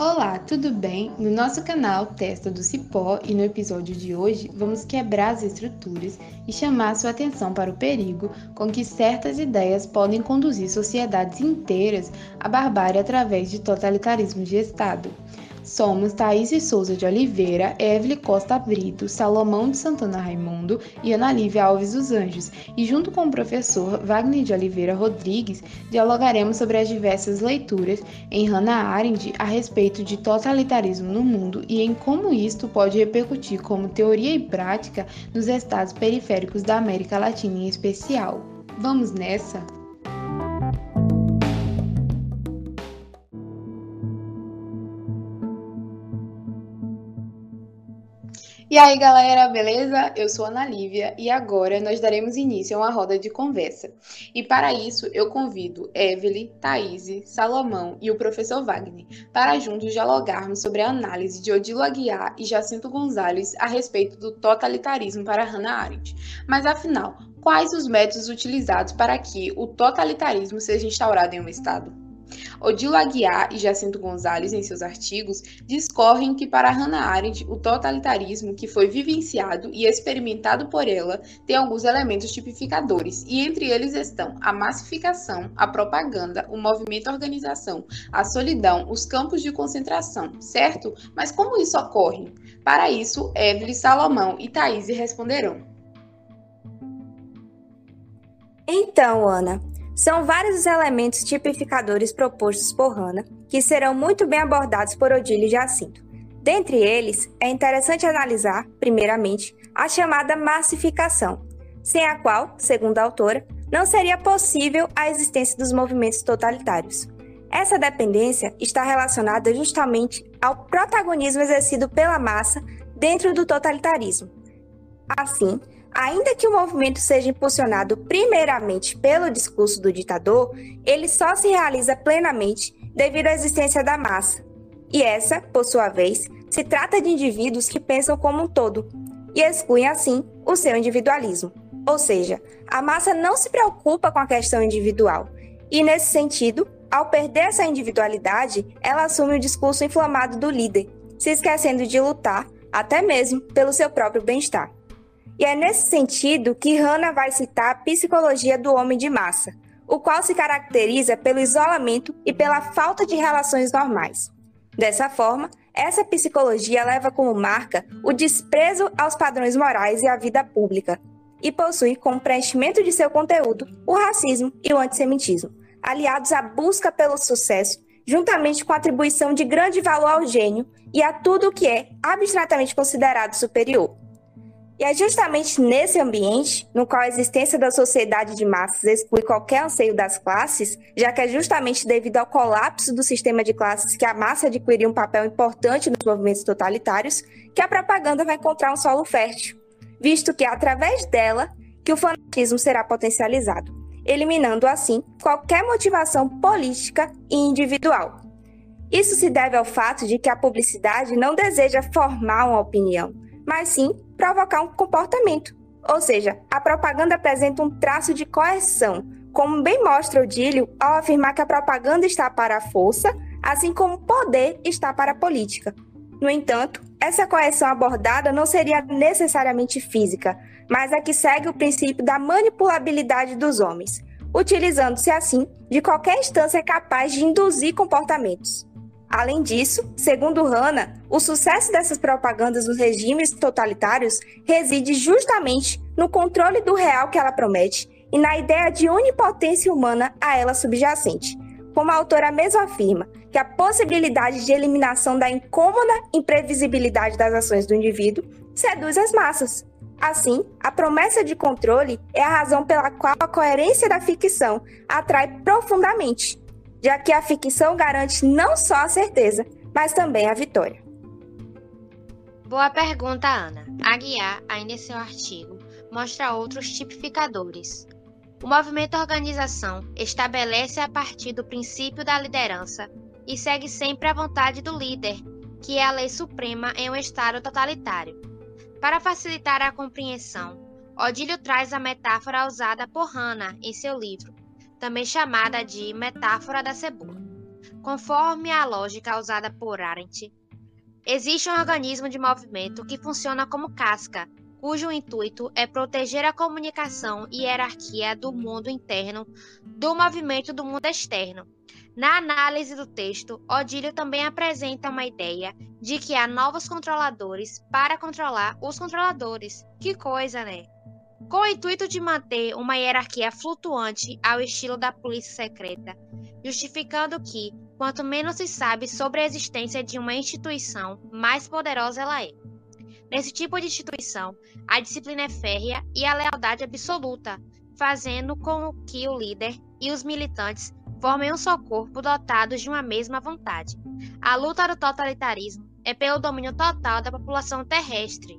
Olá, tudo bem? No nosso canal Testa do Cipó e no episódio de hoje vamos quebrar as estruturas e chamar sua atenção para o perigo com que certas ideias podem conduzir sociedades inteiras à barbárie através de totalitarismo de Estado. Somos Thaís Souza de Oliveira, Evelyn Costa Brito, Salomão de Santana Raimundo e Ana Lívia Alves dos Anjos, e junto com o professor Wagner de Oliveira Rodrigues, dialogaremos sobre as diversas leituras em Hannah Arendt a respeito de totalitarismo no mundo e em como isto pode repercutir como teoria e prática nos estados periféricos da América Latina em especial. Vamos nessa? E aí, galera, beleza? Eu sou Ana Lívia e agora nós daremos início a uma roda de conversa. E para isso, eu convido Evelyn, Thaís, Salomão e o professor Wagner para juntos dialogarmos sobre a análise de Odilo Aguiar e Jacinto Gonzalez a respeito do totalitarismo para Hannah Arendt. Mas afinal, quais os métodos utilizados para que o totalitarismo seja instaurado em um Estado? Odilo Aguiar e Jacinto Gonzalez, em seus artigos, discorrem que para Hannah Arendt, o totalitarismo que foi vivenciado e experimentado por ela tem alguns elementos tipificadores, e entre eles estão a massificação, a propaganda, o movimento organização, a solidão, os campos de concentração, certo? Mas como isso ocorre? Para isso, Evelyn, Salomão e Thaís responderão. Então, Ana, são vários os elementos tipificadores propostos por Hannah que serão muito bem abordados por Odile e Jacinto. Dentre eles, é interessante analisar, primeiramente, a chamada massificação, sem a qual, segundo a autora, não seria possível a existência dos movimentos totalitários. Essa dependência está relacionada justamente ao protagonismo exercido pela massa dentro do totalitarismo. Assim, ainda que o movimento seja impulsionado primeiramente pelo discurso do ditador, ele só se realiza plenamente devido à existência da massa. E essa, por sua vez, se trata de indivíduos que pensam como um todo e excluem assim o seu individualismo. Ou seja, a massa não se preocupa com a questão individual. E nesse sentido, ao perder essa individualidade, ela assume o discurso inflamado do líder, se esquecendo de lutar, até mesmo, pelo seu próprio bem-estar. E é nesse sentido que Hannah vai citar a psicologia do homem de massa, o qual se caracteriza pelo isolamento e pela falta de relações normais. Dessa forma, essa psicologia leva como marca o desprezo aos padrões morais e à vida pública, e possui como preenchimento de seu conteúdo o racismo e o antissemitismo, aliados à busca pelo sucesso, juntamente com a atribuição de grande valor ao gênio e a tudo o que é abstratamente considerado superior. E é justamente nesse ambiente, no qual a existência da sociedade de massas exclui qualquer anseio das classes, já que é justamente devido ao colapso do sistema de classes que a massa adquiriu um papel importante nos movimentos totalitários, que a propaganda vai encontrar um solo fértil, visto que é através dela que o fanatismo será potencializado, eliminando assim qualquer motivação política e individual. Isso se deve ao fato de que a publicidade não deseja formar uma opinião, mas sim provocar um comportamento. Ou seja, a propaganda apresenta um traço de coerção, como bem mostra Odílio ao afirmar que a propaganda está para a força, assim como o poder está para a política. No entanto, essa coerção abordada não seria necessariamente física, mas a que segue o princípio da manipulabilidade dos homens, utilizando-se assim de qualquer instância capaz de induzir comportamentos. Além disso, segundo Hanna, o sucesso dessas propagandas nos regimes totalitários reside justamente no controle do real que ela promete e na ideia de onipotência humana a ela subjacente. Como a autora mesmo afirma, que a possibilidade de eliminação da incômoda imprevisibilidade das ações do indivíduo seduz as massas. Assim, a promessa de controle é a razão pela qual a coerência da ficção atrai profundamente, já que a ficção garante não só a certeza, mas também a vitória. Boa pergunta, Ana. Aguiar, ainda em seu artigo, mostra outros tipificadores. O movimento organização estabelece a partir do princípio da liderança e segue sempre a vontade do líder, que é a lei suprema em um Estado totalitário. Para facilitar a compreensão, Odílio traz a metáfora usada por Hannah em seu livro, também chamada de metáfora da cebola. Conforme a lógica usada por Arendt, existe um organismo de movimento que funciona como casca, cujo intuito é proteger a comunicação e hierarquia do mundo interno do movimento do mundo externo. Na análise do texto, Odílio também apresenta uma ideia de que há novos controladores para controlar os controladores. Que coisa, né? Com o intuito de manter uma hierarquia flutuante ao estilo da polícia secreta, justificando que, quanto menos se sabe sobre a existência de uma instituição, mais poderosa ela é. Nesse tipo de instituição, a disciplina é férrea e a lealdade absoluta, fazendo com que o líder e os militantes formem um só corpo dotados de uma mesma vontade. A luta do totalitarismo é pelo domínio total da população terrestre,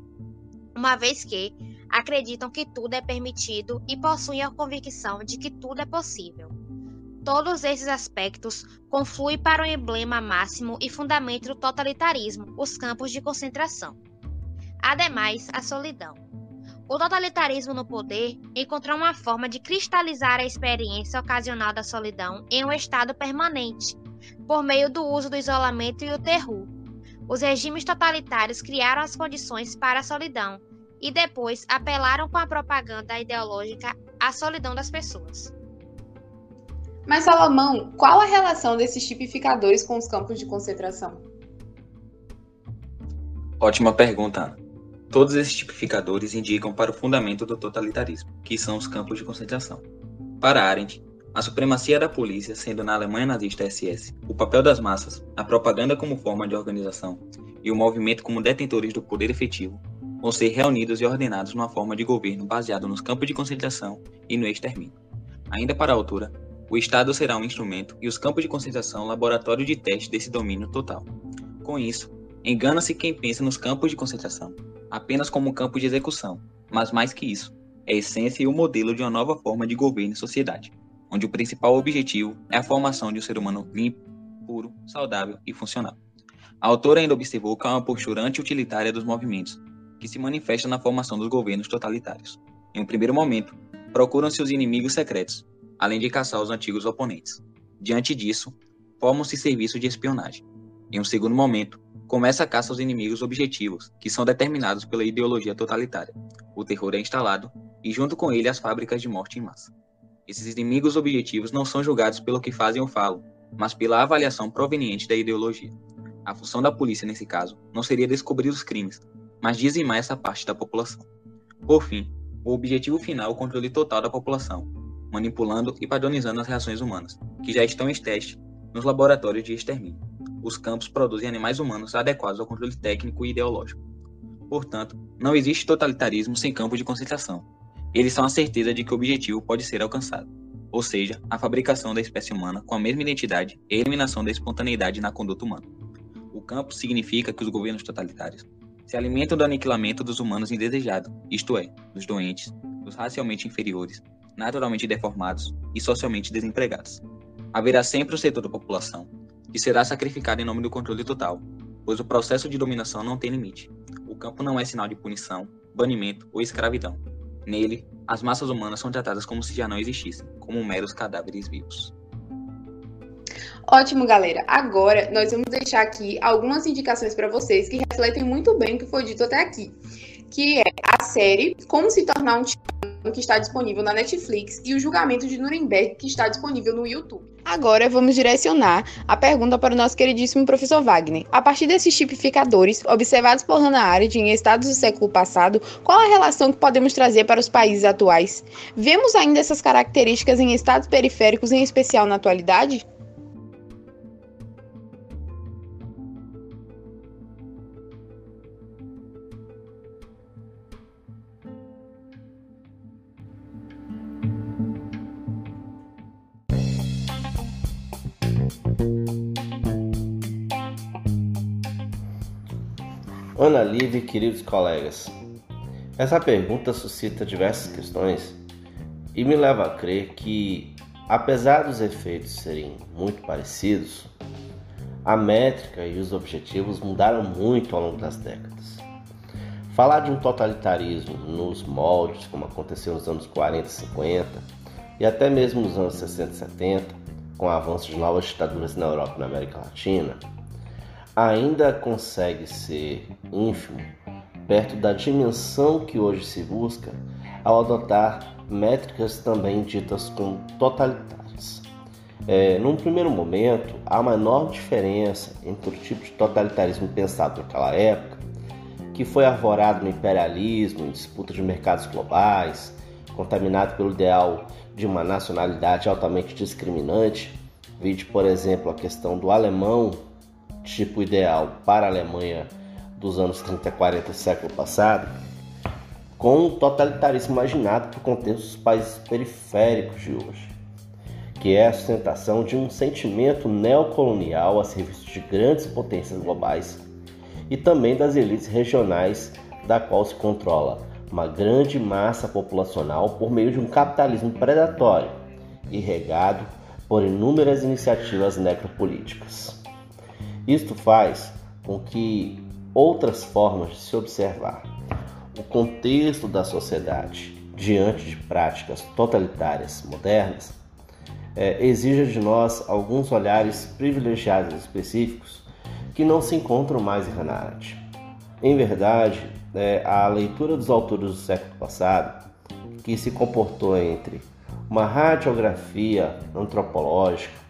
uma vez que acreditam que tudo é permitido e possuem a convicção de que tudo é possível. Todos esses aspectos confluem para o emblema máximo e fundamento do totalitarismo, os campos de concentração. Ademais, a solidão. O totalitarismo no poder encontrou uma forma de cristalizar a experiência ocasional da solidão em um estado permanente, por meio do uso do isolamento e o terror. Os regimes totalitários criaram as condições para a solidão e depois apelaram com a propaganda ideológica à solidão das pessoas. Mas, Salomão, qual a relação desses tipificadores com os campos de concentração? Ótima pergunta, Ana. Todos esses tipificadores indicam para o fundamento do totalitarismo, que são os campos de concentração. Para Arendt, a supremacia da polícia, sendo na Alemanha nazista SS, o papel das massas, a propaganda como forma de organização e o movimento como detentores do poder efetivo, vão ser reunidos e ordenados numa forma de governo baseado nos campos de concentração e no extermínio. Ainda para a autora, o Estado será um instrumento e os campos de concentração laboratório de teste desse domínio total. Com isso, engana-se quem pensa nos campos de concentração apenas como campo de execução, mas mais que isso, é a essência e o modelo de uma nova forma de governo e sociedade, onde o principal objetivo é a formação de um ser humano limpo, puro, saudável e funcional. A autora ainda observou que há uma postura anti-utilitária dos movimentos, que se manifesta na formação dos governos totalitários. Em um primeiro momento, procuram-se os inimigos secretos, além de caçar os antigos oponentes. Diante disso, formam-se serviços de espionagem. Em um segundo momento, começa a caça aos inimigos objetivos, que são determinados pela ideologia totalitária. O terror é instalado e, junto com ele, as fábricas de morte em massa. Esses inimigos objetivos não são julgados pelo que fazem ou falam, mas pela avaliação proveniente da ideologia. A função da polícia, nesse caso, não seria descobrir os crimes, mas dizimar essa parte da população. Por fim, o objetivo final é o controle total da população, manipulando e padronizando as reações humanas, que já estão em teste nos laboratórios de extermínio os campos produzem animais humanos adequados ao controle técnico e ideológico. Portanto, não existe totalitarismo sem campos de concentração. Eles são a certeza de que o objetivo pode ser alcançado, ou seja, a fabricação da espécie humana com a mesma identidade e a eliminação da espontaneidade na conduta humana. O campo significa que os governos totalitários se alimentam do aniquilamento dos humanos indesejados, isto é, dos doentes, dos racialmente inferiores, naturalmente deformados e socialmente desempregados. Haverá sempre o setor da população, que será sacrificado em nome do controle total, pois o processo de dominação não tem limite. O campo não é sinal de punição, banimento ou escravidão. Nele, as massas humanas são tratadas como se já não existissem, como meros cadáveres vivos. Ótimo, galera. Agora nós vamos deixar aqui algumas indicações para vocês que refletem muito bem o que foi dito até aqui, que é a série Como se tornar um que está disponível na Netflix, e o julgamento de Nuremberg, que está disponível no YouTube. Agora vamos direcionar a pergunta para o nosso queridíssimo professor Wagner. A partir desses tipificadores, observados por Hannah Arendt em estados do século passado, qual a relação que podemos trazer para os países atuais? Vemos ainda essas características em estados periféricos, em especial na atualidade? Ana Lívia e queridos colegas, essa pergunta suscita diversas questões e me leva a crer que, apesar dos efeitos serem muito parecidos, a métrica e os objetivos mudaram muito ao longo das décadas. Falar de um totalitarismo nos moldes, como aconteceu nos anos 40 e 50, e até mesmo nos anos 60 e 70, com o avanço de novas ditaduras na Europa e na América Latina, ainda consegue ser ínfimo perto da dimensão que hoje se busca ao adotar métricas também ditas como totalitárias. É, num primeiro momento, há uma enorme diferença entre o tipo de totalitarismo pensado naquela época, que foi arvorado no imperialismo, em disputa de mercados globais, contaminado pelo ideal de uma nacionalidade altamente discriminante, vide, por exemplo, a questão do alemão, tipo ideal para a Alemanha dos anos 30 e 40 do século passado, com o totalitarismo imaginado o contexto dos países periféricos de hoje, que é a sustentação de um sentimento neocolonial a serviço de grandes potências globais e também das elites regionais, da qual se controla uma grande massa populacional por meio de um capitalismo predatório e regado por inúmeras iniciativas necropolíticas. Isto faz com que outras formas de se observar o contexto da sociedade diante de práticas totalitárias modernas é, exija de nós alguns olhares privilegiados específicos que não se encontram mais em Hannah. Em verdade, é, a leitura dos autores do século passado, que se comportou entre uma radiografia antropológica,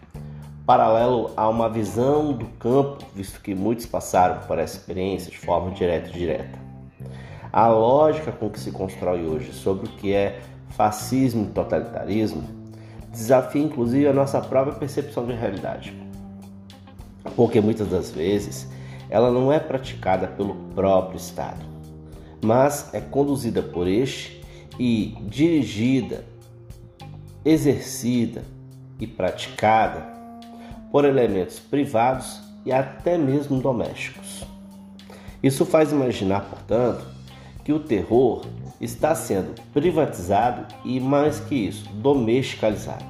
paralelo a uma visão do campo, visto que muitos passaram por essa experiência de forma direta e direta. A lógica com que se constrói hoje sobre o que é fascismo e totalitarismo desafia inclusive a nossa própria percepção de realidade. Porque muitas das vezes ela não é praticada pelo próprio Estado, mas é conduzida por este e dirigida, exercida e praticada por elementos privados e até mesmo domésticos. Isso faz imaginar, portanto, que o terror está sendo privatizado e, mais que isso, domesticalizado.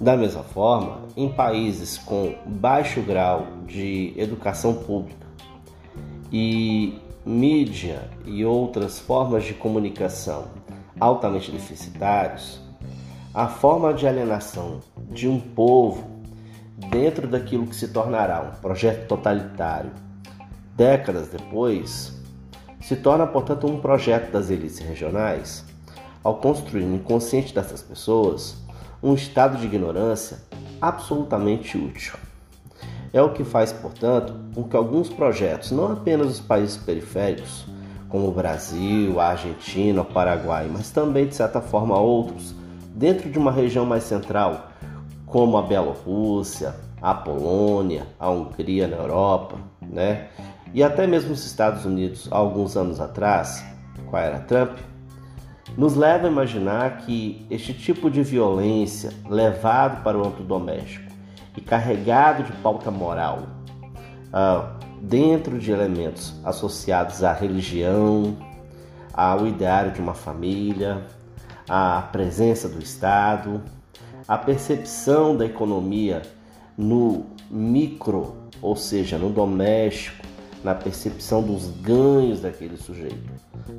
Da mesma forma, em países com baixo grau de educação pública e mídia e outras formas de comunicação altamente deficitários, a forma de alienação de um povo dentro daquilo que se tornará um projeto totalitário décadas depois se torna, portanto, um projeto das elites regionais ao construir no inconsciente dessas pessoas um estado de ignorância absolutamente útil. É o que faz, portanto, com que alguns projetos, não apenas os países periféricos, como o Brasil, a Argentina, o Paraguai, mas também, de certa forma, outros, dentro de uma região mais central, como a Bielorrússia, a Polônia, a Hungria na Europa, né? E até mesmo os Estados Unidos, alguns anos atrás, com a era Trump, nos leva a imaginar que este tipo de violência levado para o âmbito doméstico e carregado de pauta moral uh, dentro de elementos associados à religião, ao ideário de uma família, à presença do Estado, à percepção da economia no micro, ou seja, no doméstico, na percepção dos ganhos daquele sujeito,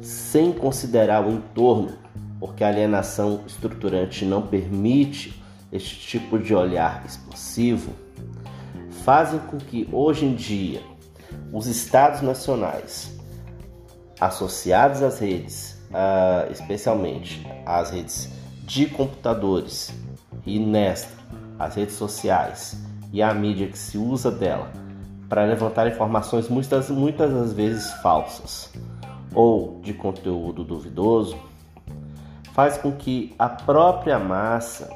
sem considerar o entorno, porque a alienação estruturante não permite este tipo de olhar explosivo, fazem com que hoje em dia os estados nacionais associados às redes, uh, especialmente às redes de computadores e nesta as redes sociais e a mídia que se usa dela para levantar informações muitas, muitas das vezes falsas ou de conteúdo duvidoso, faz com que a própria massa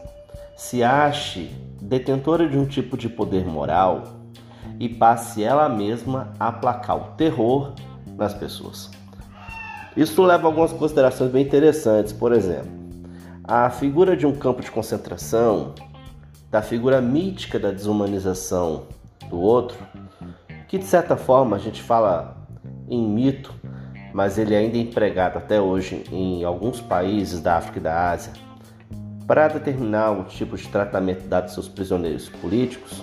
se ache detentora de um tipo de poder moral e passe ela mesma a aplacar o terror nas pessoas. Isso leva a algumas considerações bem interessantes, por exemplo, a figura de um campo de concentração, da figura mítica da desumanização do outro, que de certa forma a gente fala em mito, mas ele ainda é empregado até hoje em alguns países da África e da Ásia para determinar o tipo de tratamento dado aos seus prisioneiros políticos,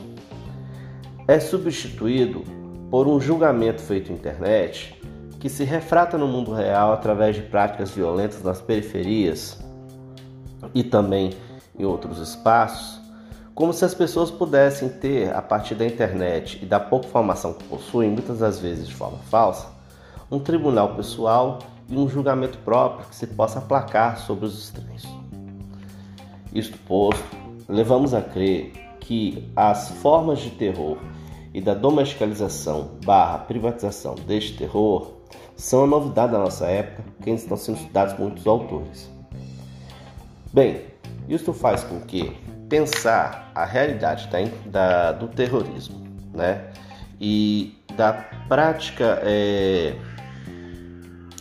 é substituído por um julgamento feito na internet que se refrata no mundo real através de práticas violentas nas periferias e também em outros espaços, como se as pessoas pudessem ter, a partir da internet e da pouca informação que possuem, muitas das vezes de forma falsa, um tribunal pessoal e um julgamento próprio que se possa aplacar sobre os estranhos. Isto posto, levamos a crer que as formas de terror e da domesticalização barra privatização deste terror são a novidade da nossa época que estão sendo estudados muitos autores. Bem, isso faz com que pensar a realidade da, da, do terrorismo né, e da prática é,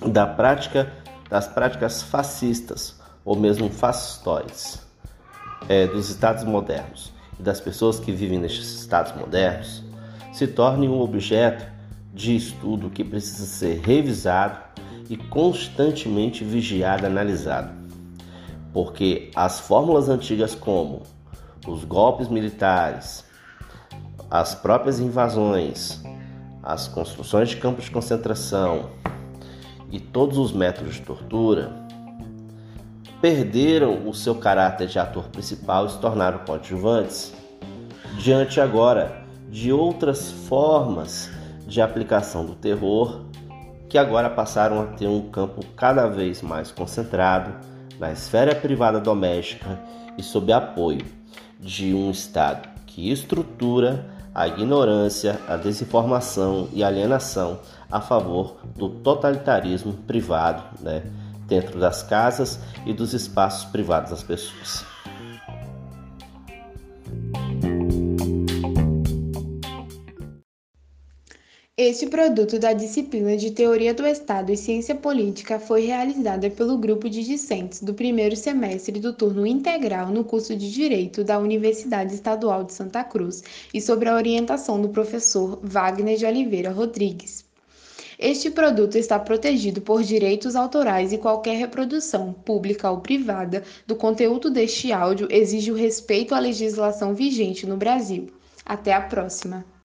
da prática das práticas fascistas ou mesmo fascistóides é, dos estados modernos e das pessoas que vivem nestes estados modernos se torne um objeto de estudo que precisa ser revisado e constantemente vigiado e analisado. Porque as fórmulas antigas como os golpes militares, as próprias invasões, as construções de campos de concentração e todos os métodos de tortura perderam o seu caráter de ator principal e se tornaram coadjuvantes. Diante agora de outras formas de aplicação do terror que agora passaram a ter um campo cada vez mais concentrado na esfera privada doméstica e sob apoio de um Estado que estrutura a ignorância, a desinformação e alienação a favor do totalitarismo privado, né, dentro das casas e dos espaços privados das pessoas. Este produto da disciplina de Teoria do Estado e Ciência Política foi realizada pelo grupo de discentes do primeiro semestre do turno integral no curso de Direito da Universidade Estadual de Santa Cruz e sobre a orientação do professor Wagner de Oliveira Rodrigues. Este produto está protegido por direitos autorais e qualquer reprodução, pública ou privada, do conteúdo deste áudio exige o respeito à legislação vigente no Brasil. Até a próxima!